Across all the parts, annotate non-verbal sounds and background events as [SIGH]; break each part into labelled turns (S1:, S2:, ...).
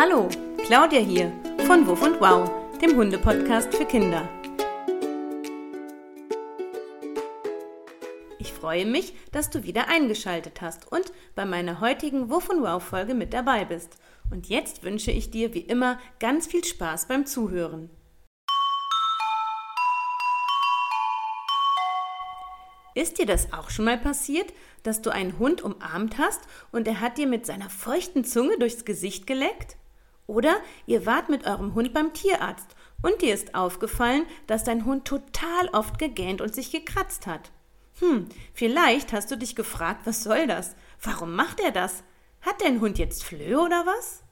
S1: Hallo, Claudia hier von Wuff und Wow, dem Hundepodcast für Kinder. Ich freue mich, dass du wieder eingeschaltet hast und bei meiner heutigen Wuff und Wow Folge mit dabei bist. Und jetzt wünsche ich dir wie immer ganz viel Spaß beim Zuhören. Ist dir das auch schon mal passiert, dass du einen Hund umarmt hast und er hat dir mit seiner feuchten Zunge durchs Gesicht geleckt? Oder ihr wart mit eurem Hund beim Tierarzt und dir ist aufgefallen, dass dein Hund total oft gegähnt und sich gekratzt hat. Hm, vielleicht hast du dich gefragt, was soll das? Warum macht er das? Hat dein Hund jetzt Flöhe oder was?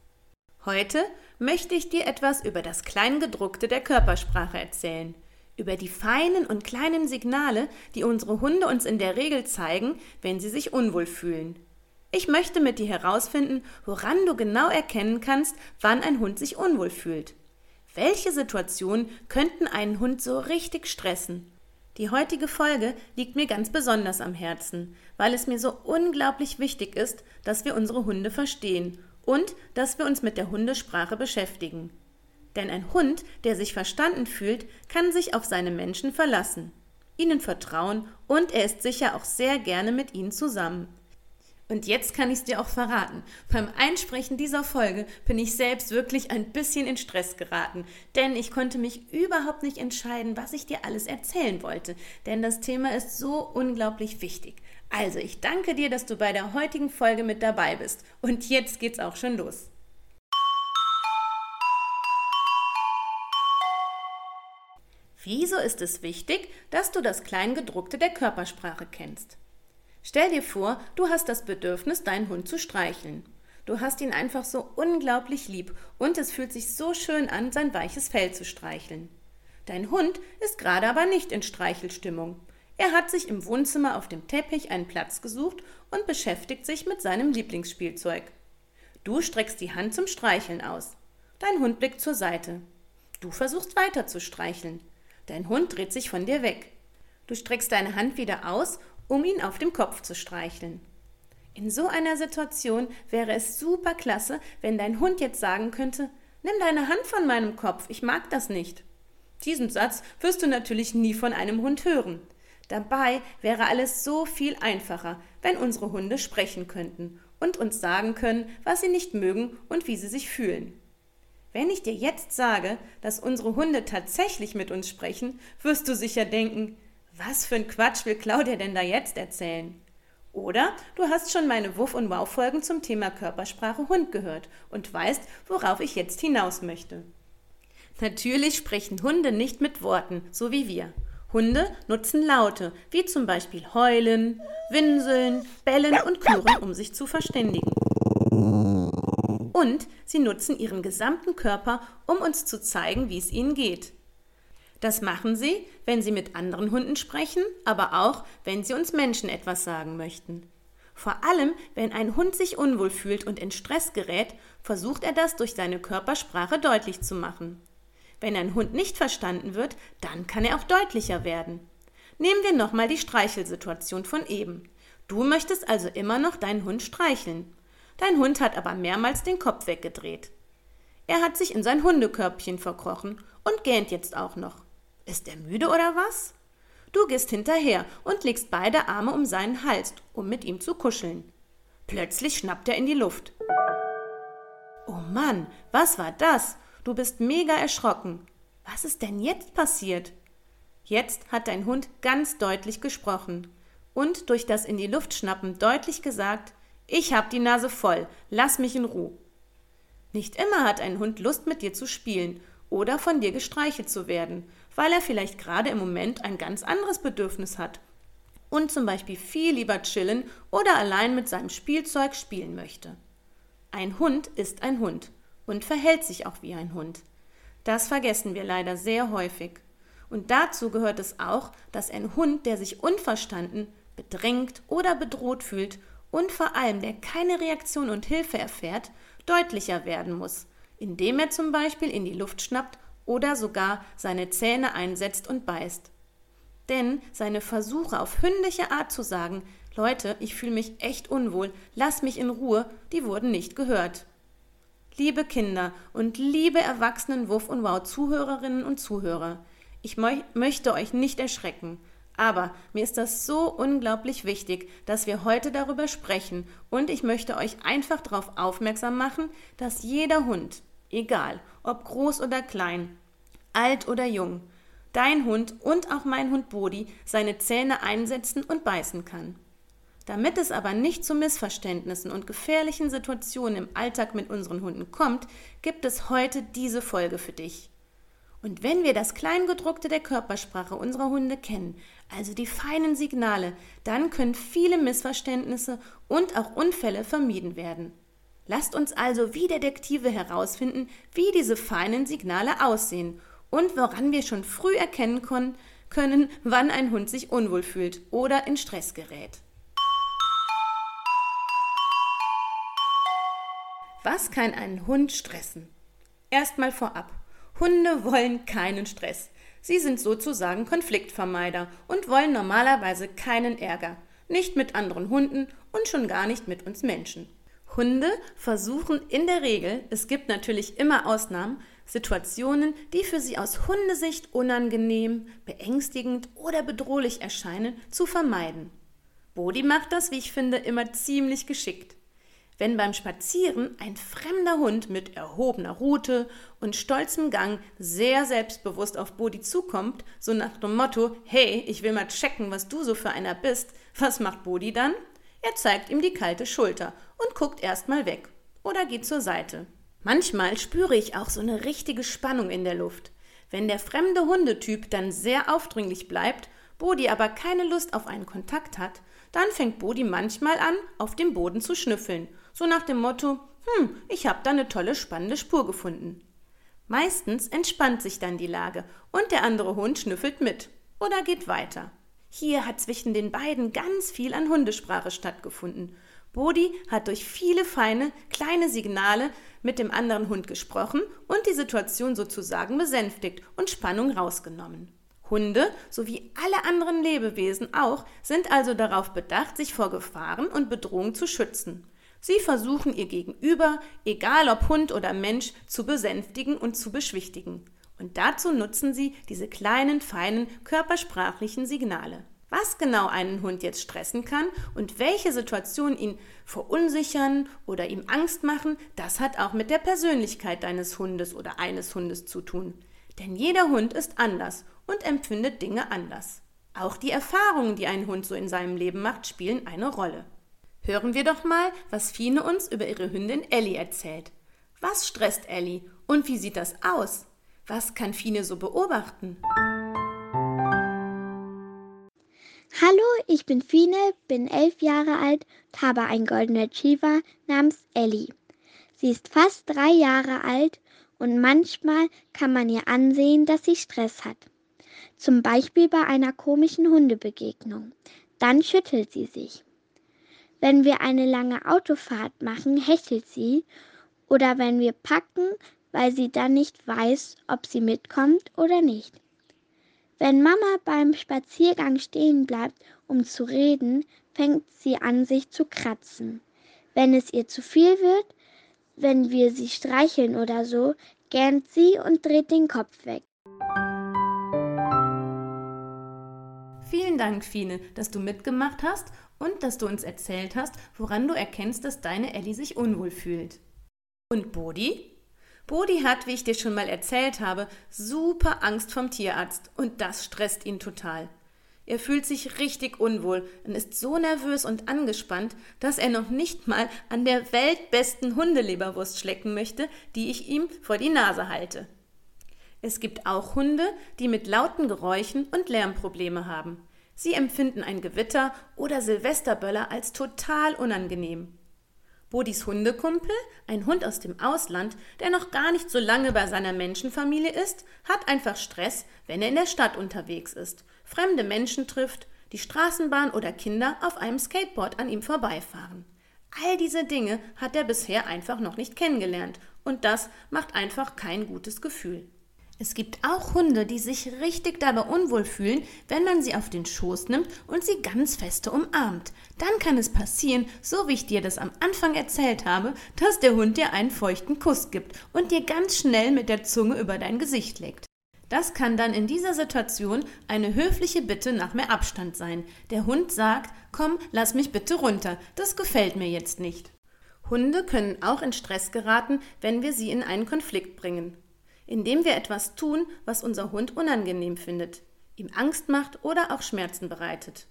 S1: Heute möchte ich dir etwas über das Kleingedruckte der Körpersprache erzählen über die feinen und kleinen Signale, die unsere Hunde uns in der Regel zeigen, wenn sie sich unwohl fühlen. Ich möchte mit dir herausfinden, woran du genau erkennen kannst, wann ein Hund sich unwohl fühlt. Welche Situationen könnten einen Hund so richtig stressen? Die heutige Folge liegt mir ganz besonders am Herzen, weil es mir so unglaublich wichtig ist, dass wir unsere Hunde verstehen und dass wir uns mit der Hundesprache beschäftigen. Denn ein Hund, der sich verstanden fühlt, kann sich auf seine Menschen verlassen, ihnen vertrauen und er ist sicher auch sehr gerne mit ihnen zusammen. Und jetzt kann ich es dir auch verraten. Beim Einsprechen dieser Folge bin ich selbst wirklich ein bisschen in Stress geraten, denn ich konnte mich überhaupt nicht entscheiden, was ich dir alles erzählen wollte, denn das Thema ist so unglaublich wichtig. Also, ich danke dir, dass du bei der heutigen Folge mit dabei bist. Und jetzt geht's auch schon los. Wieso ist es wichtig, dass du das Kleingedruckte der Körpersprache kennst? Stell dir vor, du hast das Bedürfnis, deinen Hund zu streicheln. Du hast ihn einfach so unglaublich lieb und es fühlt sich so schön an, sein weiches Fell zu streicheln. Dein Hund ist gerade aber nicht in Streichelstimmung. Er hat sich im Wohnzimmer auf dem Teppich einen Platz gesucht und beschäftigt sich mit seinem Lieblingsspielzeug. Du streckst die Hand zum Streicheln aus. Dein Hund blickt zur Seite. Du versuchst weiter zu streicheln. Dein Hund dreht sich von dir weg. Du streckst deine Hand wieder aus, um ihn auf dem Kopf zu streicheln. In so einer Situation wäre es super klasse, wenn dein Hund jetzt sagen könnte, nimm deine Hand von meinem Kopf, ich mag das nicht. Diesen Satz wirst du natürlich nie von einem Hund hören. Dabei wäre alles so viel einfacher, wenn unsere Hunde sprechen könnten und uns sagen können, was sie nicht mögen und wie sie sich fühlen. Wenn ich dir jetzt sage, dass unsere Hunde tatsächlich mit uns sprechen, wirst du sicher denken, was für ein Quatsch will Claudia denn da jetzt erzählen? Oder du hast schon meine Wuff- und Wow-Folgen zum Thema Körpersprache Hund gehört und weißt, worauf ich jetzt hinaus möchte. Natürlich sprechen Hunde nicht mit Worten, so wie wir. Hunde nutzen Laute, wie zum Beispiel heulen, winseln, bellen und knurren, um sich zu verständigen und sie nutzen ihren gesamten Körper, um uns zu zeigen, wie es ihnen geht. Das machen sie, wenn sie mit anderen Hunden sprechen, aber auch, wenn sie uns Menschen etwas sagen möchten. Vor allem, wenn ein Hund sich unwohl fühlt und in Stress gerät, versucht er das durch seine Körpersprache deutlich zu machen. Wenn ein Hund nicht verstanden wird, dann kann er auch deutlicher werden. Nehmen wir nochmal die Streichelsituation von eben. Du möchtest also immer noch deinen Hund streicheln. Dein Hund hat aber mehrmals den Kopf weggedreht. Er hat sich in sein Hundekörbchen verkrochen und gähnt jetzt auch noch. Ist er müde oder was? Du gehst hinterher und legst beide Arme um seinen Hals, um mit ihm zu kuscheln. Plötzlich schnappt er in die Luft. Oh Mann, was war das? Du bist mega erschrocken. Was ist denn jetzt passiert? Jetzt hat dein Hund ganz deutlich gesprochen und durch das in die Luft schnappen deutlich gesagt, ich hab die Nase voll, lass mich in Ruhe. Nicht immer hat ein Hund Lust, mit dir zu spielen oder von dir gestreichelt zu werden, weil er vielleicht gerade im Moment ein ganz anderes Bedürfnis hat und zum Beispiel viel lieber chillen oder allein mit seinem Spielzeug spielen möchte. Ein Hund ist ein Hund und verhält sich auch wie ein Hund. Das vergessen wir leider sehr häufig. Und dazu gehört es auch, dass ein Hund, der sich unverstanden, bedrängt oder bedroht fühlt und vor allem der keine Reaktion und Hilfe erfährt, deutlicher werden muss, indem er zum Beispiel in die Luft schnappt oder sogar seine Zähne einsetzt und beißt. Denn seine Versuche auf hündliche Art zu sagen, Leute, ich fühle mich echt unwohl, lass mich in Ruhe, die wurden nicht gehört. liebe Kinder und liebe Erwachsenen Wuff und Wow Zuhörerinnen und Zuhörer. Ich mö möchte euch nicht erschrecken, aber mir ist das so unglaublich wichtig, dass wir heute darüber sprechen und ich möchte euch einfach darauf aufmerksam machen, dass jeder Hund, egal ob groß oder klein, alt oder jung, dein Hund und auch mein Hund Bodi seine Zähne einsetzen und beißen kann. Damit es aber nicht zu Missverständnissen und gefährlichen Situationen im Alltag mit unseren Hunden kommt, gibt es heute diese Folge für dich. Und wenn wir das Kleingedruckte der Körpersprache unserer Hunde kennen, also die feinen Signale, dann können viele Missverständnisse und auch Unfälle vermieden werden. Lasst uns also wie Detektive herausfinden, wie diese feinen Signale aussehen und woran wir schon früh erkennen können, wann ein Hund sich unwohl fühlt oder in Stress gerät. Was kann einen Hund stressen? Erstmal vorab. Hunde wollen keinen Stress. Sie sind sozusagen Konfliktvermeider und wollen normalerweise keinen Ärger. Nicht mit anderen Hunden und schon gar nicht mit uns Menschen. Hunde versuchen in der Regel, es gibt natürlich immer Ausnahmen, Situationen, die für sie aus Hundesicht unangenehm, beängstigend oder bedrohlich erscheinen, zu vermeiden. Bodi macht das, wie ich finde, immer ziemlich geschickt. Wenn beim Spazieren ein fremder Hund mit erhobener Rute und stolzem Gang sehr selbstbewusst auf Bodi zukommt, so nach dem Motto, hey, ich will mal checken, was du so für einer bist, was macht Bodi dann? Er zeigt ihm die kalte Schulter und guckt erstmal weg oder geht zur Seite. Manchmal spüre ich auch so eine richtige Spannung in der Luft. Wenn der fremde Hundetyp dann sehr aufdringlich bleibt, Bodi aber keine Lust auf einen Kontakt hat, dann fängt Bodi manchmal an, auf dem Boden zu schnüffeln so nach dem Motto, hm, ich habe da eine tolle spannende Spur gefunden. Meistens entspannt sich dann die Lage und der andere Hund schnüffelt mit oder geht weiter. Hier hat zwischen den beiden ganz viel an Hundesprache stattgefunden. Bodi hat durch viele feine, kleine Signale mit dem anderen Hund gesprochen und die Situation sozusagen besänftigt und Spannung rausgenommen. Hunde sowie alle anderen Lebewesen auch sind also darauf bedacht, sich vor Gefahren und Bedrohungen zu schützen. Sie versuchen ihr Gegenüber, egal ob Hund oder Mensch, zu besänftigen und zu beschwichtigen. Und dazu nutzen sie diese kleinen, feinen körpersprachlichen Signale. Was genau einen Hund jetzt stressen kann und welche Situationen ihn verunsichern oder ihm Angst machen, das hat auch mit der Persönlichkeit deines Hundes oder eines Hundes zu tun. Denn jeder Hund ist anders und empfindet Dinge anders. Auch die Erfahrungen, die ein Hund so in seinem Leben macht, spielen eine Rolle. Hören wir doch mal, was Fine uns über ihre Hündin Ellie erzählt. Was stresst Ellie und wie sieht das aus? Was kann Fine so beobachten?
S2: Hallo, ich bin Fine, bin elf Jahre alt und habe einen Golden Retriever namens Ellie. Sie ist fast drei Jahre alt und manchmal kann man ihr ansehen, dass sie Stress hat. Zum Beispiel bei einer komischen Hundebegegnung. Dann schüttelt sie sich. Wenn wir eine lange Autofahrt machen, hechelt sie oder wenn wir packen, weil sie dann nicht weiß, ob sie mitkommt oder nicht. Wenn Mama beim Spaziergang stehen bleibt, um zu reden, fängt sie an, sich zu kratzen. Wenn es ihr zu viel wird, wenn wir sie streicheln oder so, gähnt sie und dreht den Kopf weg.
S1: Vielen Dank, Fine, dass du mitgemacht hast und dass du uns erzählt hast, woran du erkennst, dass deine Ellie sich unwohl fühlt. Und Bodi? Bodi hat, wie ich dir schon mal erzählt habe, super Angst vom Tierarzt und das stresst ihn total. Er fühlt sich richtig unwohl und ist so nervös und angespannt, dass er noch nicht mal an der weltbesten Hundeleberwurst schlecken möchte, die ich ihm vor die Nase halte. Es gibt auch Hunde, die mit lauten Geräuschen und Lärmprobleme haben. Sie empfinden ein Gewitter oder Silvesterböller als total unangenehm. Bodis Hundekumpel, ein Hund aus dem Ausland, der noch gar nicht so lange bei seiner Menschenfamilie ist, hat einfach Stress, wenn er in der Stadt unterwegs ist, fremde Menschen trifft, die Straßenbahn oder Kinder auf einem Skateboard an ihm vorbeifahren. All diese Dinge hat er bisher einfach noch nicht kennengelernt und das macht einfach kein gutes Gefühl. Es gibt auch Hunde, die sich richtig dabei unwohl fühlen, wenn man sie auf den Schoß nimmt und sie ganz feste umarmt. Dann kann es passieren, so wie ich dir das am Anfang erzählt habe, dass der Hund dir einen feuchten Kuss gibt und dir ganz schnell mit der Zunge über dein Gesicht legt. Das kann dann in dieser Situation eine höfliche Bitte nach mehr Abstand sein. Der Hund sagt, komm, lass mich bitte runter, das gefällt mir jetzt nicht. Hunde können auch in Stress geraten, wenn wir sie in einen Konflikt bringen indem wir etwas tun, was unser Hund unangenehm findet, ihm Angst macht oder auch Schmerzen bereitet.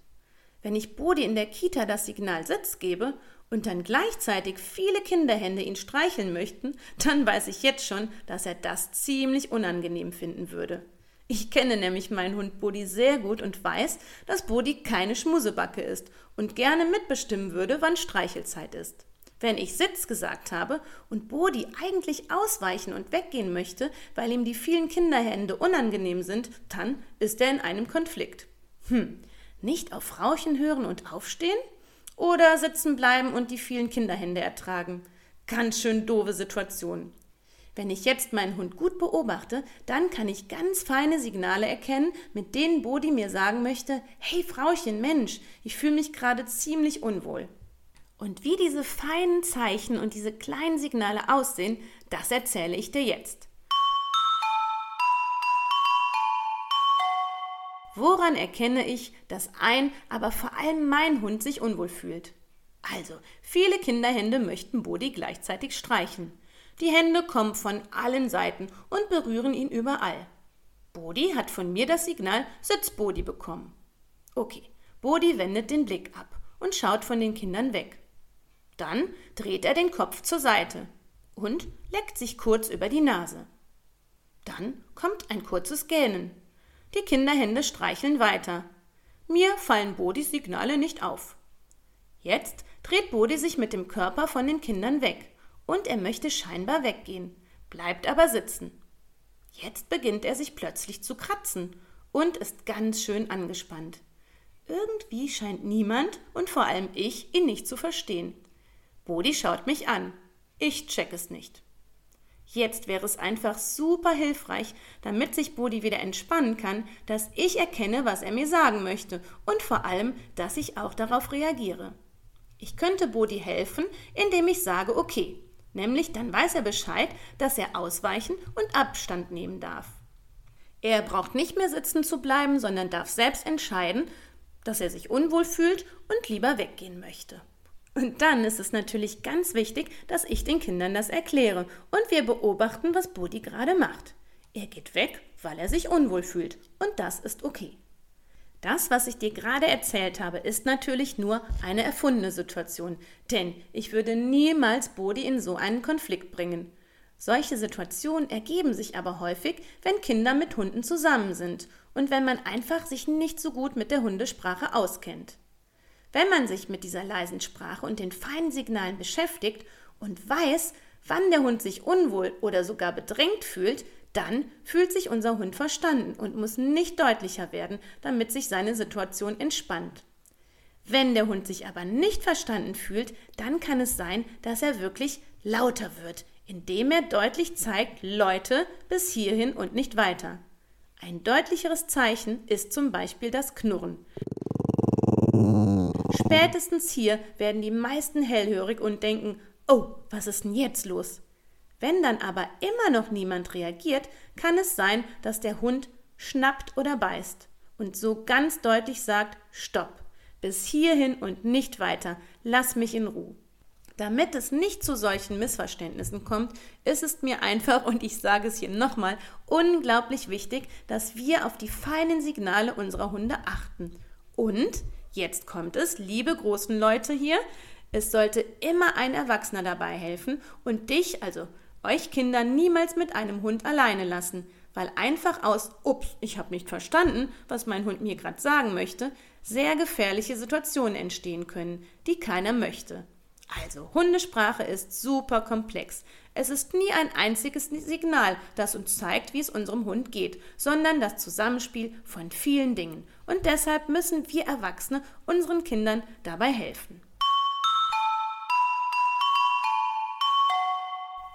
S1: Wenn ich Bodi in der Kita das Signal Sitz gebe und dann gleichzeitig viele Kinderhände ihn streicheln möchten, dann weiß ich jetzt schon, dass er das ziemlich unangenehm finden würde. Ich kenne nämlich meinen Hund Bodi sehr gut und weiß, dass Bodi keine Schmusebacke ist und gerne mitbestimmen würde, wann Streichelzeit ist. Wenn ich Sitz gesagt habe und Bodi eigentlich ausweichen und weggehen möchte, weil ihm die vielen Kinderhände unangenehm sind, dann ist er in einem Konflikt. Hm, nicht auf Frauchen hören und aufstehen? Oder sitzen bleiben und die vielen Kinderhände ertragen? Ganz schön doofe Situation. Wenn ich jetzt meinen Hund gut beobachte, dann kann ich ganz feine Signale erkennen, mit denen Bodi mir sagen möchte, hey Frauchen, Mensch, ich fühle mich gerade ziemlich unwohl. Und wie diese feinen Zeichen und diese kleinen Signale aussehen, das erzähle ich dir jetzt. Woran erkenne ich, dass ein, aber vor allem mein Hund sich unwohl fühlt? Also, viele Kinderhände möchten Bodi gleichzeitig streichen. Die Hände kommen von allen Seiten und berühren ihn überall. Bodi hat von mir das Signal Sitz Bodi bekommen. Okay, Bodi wendet den Blick ab und schaut von den Kindern weg. Dann dreht er den Kopf zur Seite und leckt sich kurz über die Nase. Dann kommt ein kurzes Gähnen. Die Kinderhände streicheln weiter. Mir fallen Bodis Signale nicht auf. Jetzt dreht Bodi sich mit dem Körper von den Kindern weg und er möchte scheinbar weggehen, bleibt aber sitzen. Jetzt beginnt er sich plötzlich zu kratzen und ist ganz schön angespannt. Irgendwie scheint niemand und vor allem ich ihn nicht zu verstehen. Bodi schaut mich an. Ich check es nicht. Jetzt wäre es einfach super hilfreich, damit sich Bodi wieder entspannen kann, dass ich erkenne, was er mir sagen möchte und vor allem, dass ich auch darauf reagiere. Ich könnte Bodi helfen, indem ich sage, okay, nämlich dann weiß er Bescheid, dass er ausweichen und Abstand nehmen darf. Er braucht nicht mehr sitzen zu bleiben, sondern darf selbst entscheiden, dass er sich unwohl fühlt und lieber weggehen möchte. Und dann ist es natürlich ganz wichtig, dass ich den Kindern das erkläre und wir beobachten, was Bodi gerade macht. Er geht weg, weil er sich unwohl fühlt und das ist okay. Das, was ich dir gerade erzählt habe, ist natürlich nur eine erfundene Situation, denn ich würde niemals Bodi in so einen Konflikt bringen. Solche Situationen ergeben sich aber häufig, wenn Kinder mit Hunden zusammen sind und wenn man einfach sich nicht so gut mit der Hundesprache auskennt. Wenn man sich mit dieser leisen Sprache und den feinen Signalen beschäftigt und weiß, wann der Hund sich unwohl oder sogar bedrängt fühlt, dann fühlt sich unser Hund verstanden und muss nicht deutlicher werden, damit sich seine Situation entspannt. Wenn der Hund sich aber nicht verstanden fühlt, dann kann es sein, dass er wirklich lauter wird, indem er deutlich zeigt, Leute, bis hierhin und nicht weiter. Ein deutlicheres Zeichen ist zum Beispiel das Knurren. Spätestens hier werden die meisten hellhörig und denken, oh, was ist denn jetzt los? Wenn dann aber immer noch niemand reagiert, kann es sein, dass der Hund schnappt oder beißt und so ganz deutlich sagt, stopp, bis hierhin und nicht weiter, lass mich in Ruhe. Damit es nicht zu solchen Missverständnissen kommt, ist es mir einfach, und ich sage es hier nochmal, unglaublich wichtig, dass wir auf die feinen Signale unserer Hunde achten. Und Jetzt kommt es, liebe großen Leute hier, es sollte immer ein Erwachsener dabei helfen und dich, also euch Kinder, niemals mit einem Hund alleine lassen, weil einfach aus, ups, ich habe nicht verstanden, was mein Hund mir gerade sagen möchte, sehr gefährliche Situationen entstehen können, die keiner möchte. Also, Hundesprache ist super komplex. Es ist nie ein einziges Signal, das uns zeigt, wie es unserem Hund geht, sondern das Zusammenspiel von vielen Dingen. Und deshalb müssen wir Erwachsene unseren Kindern dabei helfen.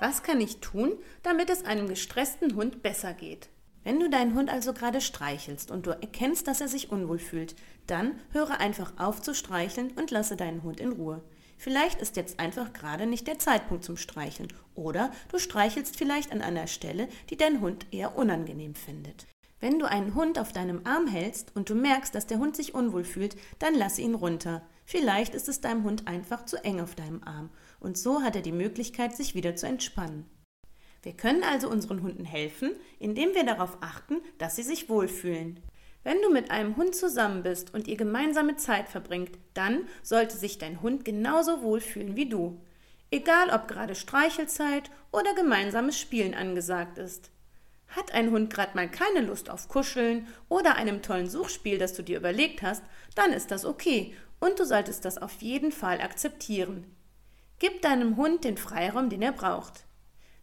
S1: Was kann ich tun, damit es einem gestressten Hund besser geht? Wenn du deinen Hund also gerade streichelst und du erkennst, dass er sich unwohl fühlt, dann höre einfach auf zu streicheln und lasse deinen Hund in Ruhe. Vielleicht ist jetzt einfach gerade nicht der Zeitpunkt zum Streicheln oder du streichelst vielleicht an einer Stelle, die dein Hund eher unangenehm findet. Wenn du einen Hund auf deinem Arm hältst und du merkst, dass der Hund sich unwohl fühlt, dann lasse ihn runter. Vielleicht ist es deinem Hund einfach zu eng auf deinem Arm und so hat er die Möglichkeit, sich wieder zu entspannen. Wir können also unseren Hunden helfen, indem wir darauf achten, dass sie sich wohlfühlen. Wenn du mit einem Hund zusammen bist und ihr gemeinsame Zeit verbringt, dann sollte sich dein Hund genauso wohlfühlen wie du. Egal ob gerade Streichelzeit oder gemeinsames Spielen angesagt ist. Hat ein Hund gerade mal keine Lust auf Kuscheln oder einem tollen Suchspiel, das du dir überlegt hast, dann ist das okay und du solltest das auf jeden Fall akzeptieren. Gib deinem Hund den Freiraum, den er braucht.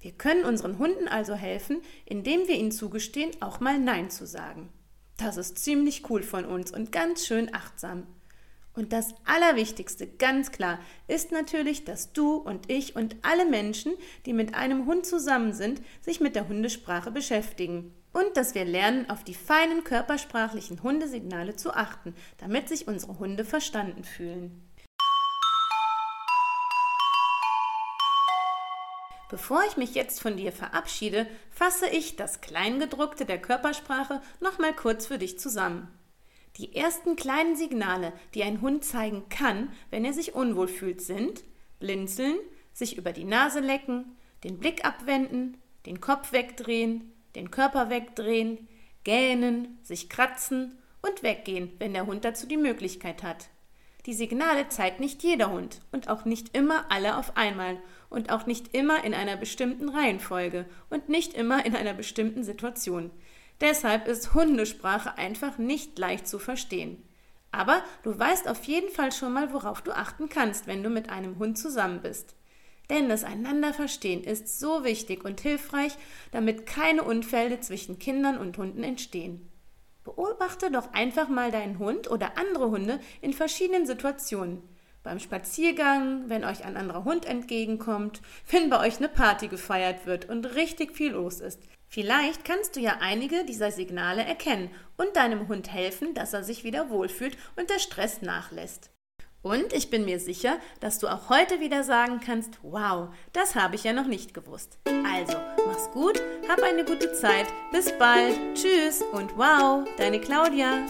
S1: Wir können unseren Hunden also helfen, indem wir ihnen zugestehen, auch mal Nein zu sagen. Das ist ziemlich cool von uns und ganz schön achtsam. Und das Allerwichtigste, ganz klar, ist natürlich, dass du und ich und alle Menschen, die mit einem Hund zusammen sind, sich mit der Hundesprache beschäftigen. Und dass wir lernen, auf die feinen körpersprachlichen Hundesignale zu achten, damit sich unsere Hunde verstanden fühlen. Bevor ich mich jetzt von dir verabschiede, fasse ich das Kleingedruckte der Körpersprache nochmal kurz für dich zusammen. Die ersten kleinen Signale, die ein Hund zeigen kann, wenn er sich unwohl fühlt, sind blinzeln, sich über die Nase lecken, den Blick abwenden, den Kopf wegdrehen, den Körper wegdrehen, gähnen, sich kratzen und weggehen, wenn der Hund dazu die Möglichkeit hat. Die Signale zeigt nicht jeder Hund und auch nicht immer alle auf einmal und auch nicht immer in einer bestimmten Reihenfolge und nicht immer in einer bestimmten Situation. Deshalb ist Hundesprache einfach nicht leicht zu verstehen. Aber du weißt auf jeden Fall schon mal, worauf du achten kannst, wenn du mit einem Hund zusammen bist. Denn das Einanderverstehen ist so wichtig und hilfreich, damit keine Unfälle zwischen Kindern und Hunden entstehen. Beobachte doch einfach mal deinen Hund oder andere Hunde in verschiedenen Situationen. Beim Spaziergang, wenn euch ein anderer Hund entgegenkommt, [LAUGHS] wenn bei euch eine Party gefeiert wird und richtig viel los ist. Vielleicht kannst du ja einige dieser Signale erkennen und deinem Hund helfen, dass er sich wieder wohlfühlt und der Stress nachlässt. Und ich bin mir sicher, dass du auch heute wieder sagen kannst, wow, das habe ich ja noch nicht gewusst. Also, gut, hab eine gute Zeit, bis bald, tschüss und wow, deine Claudia.